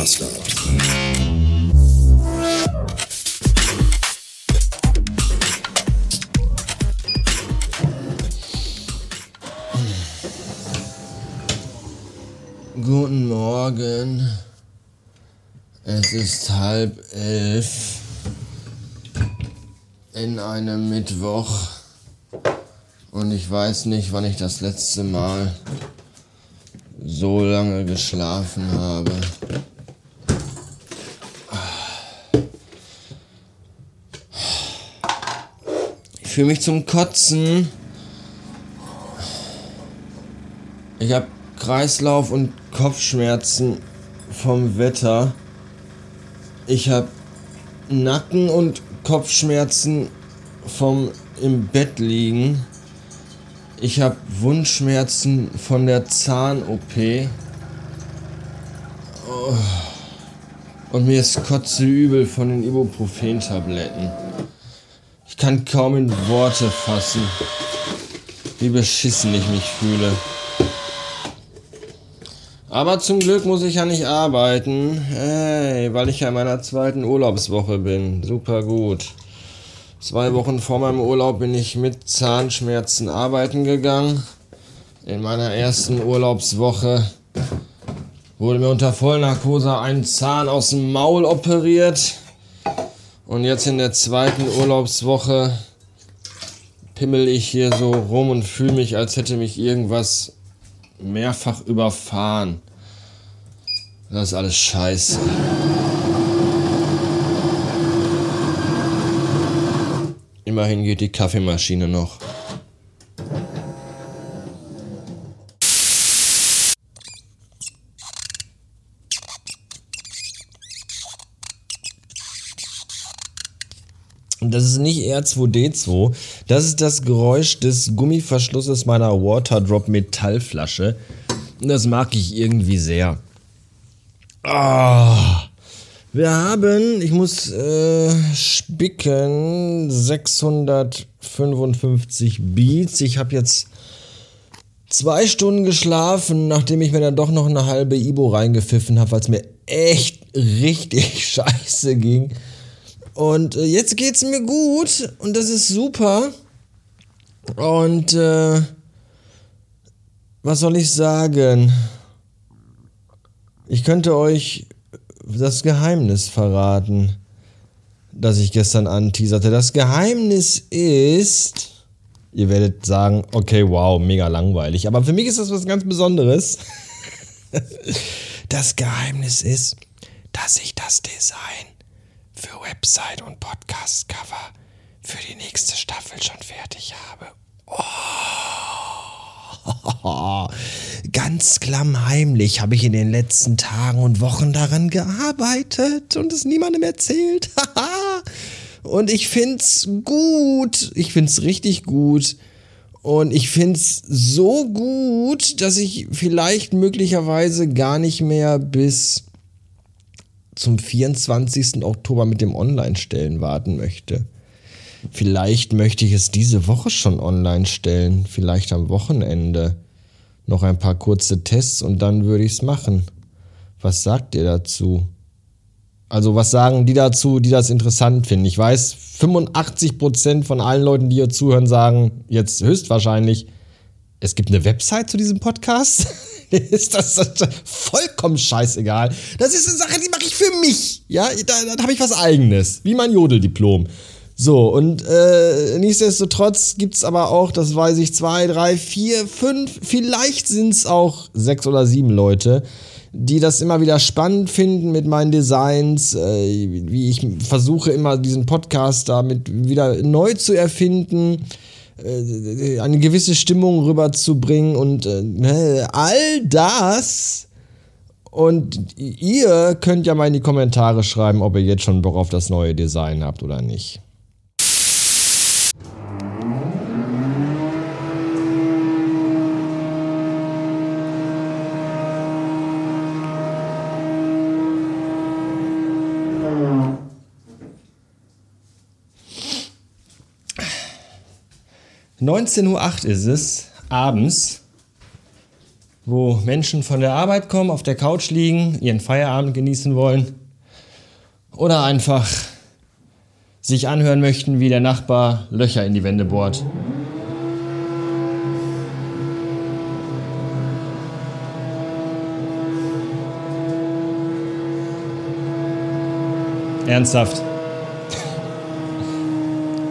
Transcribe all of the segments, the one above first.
Podcaster. Guten Morgen. Es ist halb elf in einem Mittwoch und ich weiß nicht, wann ich das letzte Mal so lange geschlafen habe. Fühle mich zum Kotzen. Ich habe Kreislauf- und Kopfschmerzen vom Wetter. Ich habe Nacken- und Kopfschmerzen vom im Bett liegen. Ich habe Wundschmerzen von der Zahn-OP. Oh. Und mir ist kotzeübel von den Ibuprofen-Tabletten. Ich kann kaum in Worte fassen, wie beschissen ich mich fühle. Aber zum Glück muss ich ja nicht arbeiten. Hey, weil ich ja in meiner zweiten Urlaubswoche bin. Super gut. Zwei Wochen vor meinem Urlaub bin ich mit Zahnschmerzen arbeiten gegangen. In meiner ersten Urlaubswoche wurde mir unter Vollnarkose ein Zahn aus dem Maul operiert. Und jetzt in der zweiten Urlaubswoche pimmel ich hier so rum und fühle mich, als hätte mich irgendwas mehrfach überfahren. Das ist alles scheiße. Immerhin geht die Kaffeemaschine noch. Das ist nicht R2D2, das ist das Geräusch des Gummiverschlusses meiner Waterdrop Metallflasche. Und das mag ich irgendwie sehr. Ah, wir haben, ich muss äh, spicken, 655 Beats. Ich habe jetzt zwei Stunden geschlafen, nachdem ich mir dann doch noch eine halbe Ibo reingepfiffen habe, weil es mir echt richtig scheiße ging. Und äh, jetzt geht's mir gut und das ist super. Und äh, was soll ich sagen? Ich könnte euch das Geheimnis verraten, das ich gestern anteaserte. Das Geheimnis ist, ihr werdet sagen, okay, wow, mega langweilig. Aber für mich ist das was ganz Besonderes. Das Geheimnis ist, dass ich das Design für Website und Podcast-Cover für die nächste Staffel schon fertig habe. Oh. Ganz klammheimlich habe ich in den letzten Tagen und Wochen daran gearbeitet und es niemandem erzählt. und ich find's gut. Ich find's richtig gut. Und ich find's so gut, dass ich vielleicht möglicherweise gar nicht mehr bis zum 24. Oktober mit dem Online-Stellen warten möchte. Vielleicht möchte ich es diese Woche schon online stellen, vielleicht am Wochenende. Noch ein paar kurze Tests und dann würde ich es machen. Was sagt ihr dazu? Also was sagen die dazu, die das interessant finden? Ich weiß, 85% von allen Leuten, die hier zuhören, sagen jetzt höchstwahrscheinlich, es gibt eine Website zu diesem Podcast. ist das, das, vollkommen scheißegal. Das ist eine Sache, die mache ich für mich. Ja, da, da habe ich was eigenes, wie mein Jodeldiplom. So, und äh, nichtsdestotrotz gibt es aber auch, das weiß ich, zwei, drei, vier, fünf, vielleicht sind es auch sechs oder sieben Leute, die das immer wieder spannend finden mit meinen Designs, äh, wie ich versuche immer diesen Podcast damit wieder neu zu erfinden, äh, eine gewisse Stimmung rüberzubringen und äh, all das. Und ihr könnt ja mal in die Kommentare schreiben, ob ihr jetzt schon Bock auf das neue Design habt oder nicht. ...19.08 Uhr ist es, abends. wo Menschen von der Arbeit kommen, auf der Couch liegen, ihren Feierabend genießen wollen oder einfach sich anhören möchten, wie der Nachbar Löcher in die Wände bohrt. Ernsthaft.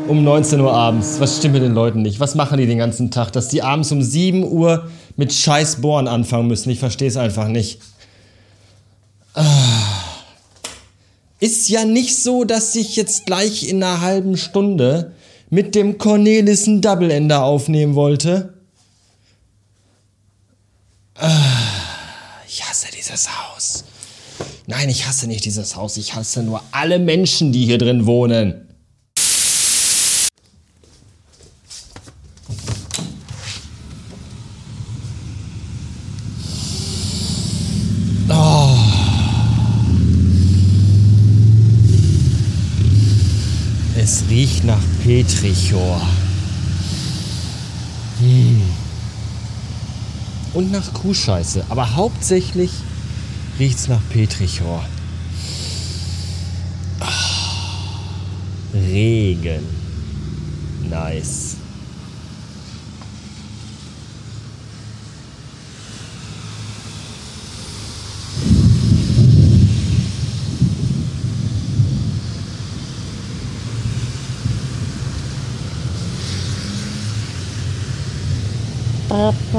Um 19 Uhr abends. Was stimmt mit den Leuten nicht? Was machen die den ganzen Tag? Dass die abends um 7 Uhr mit scheiß Bohren anfangen müssen. Ich verstehe es einfach nicht. Ah. Ist ja nicht so, dass ich jetzt gleich in einer halben Stunde mit dem Cornelissen Double Ender aufnehmen wollte. Ah. Ich hasse dieses Haus. Nein, ich hasse nicht dieses Haus. Ich hasse nur alle Menschen, die hier drin wohnen. Es riecht nach Petrichor. Hm. Und nach Kuhscheiße, aber hauptsächlich riecht's nach Petrichor. Oh, Regen. Nice. Oh.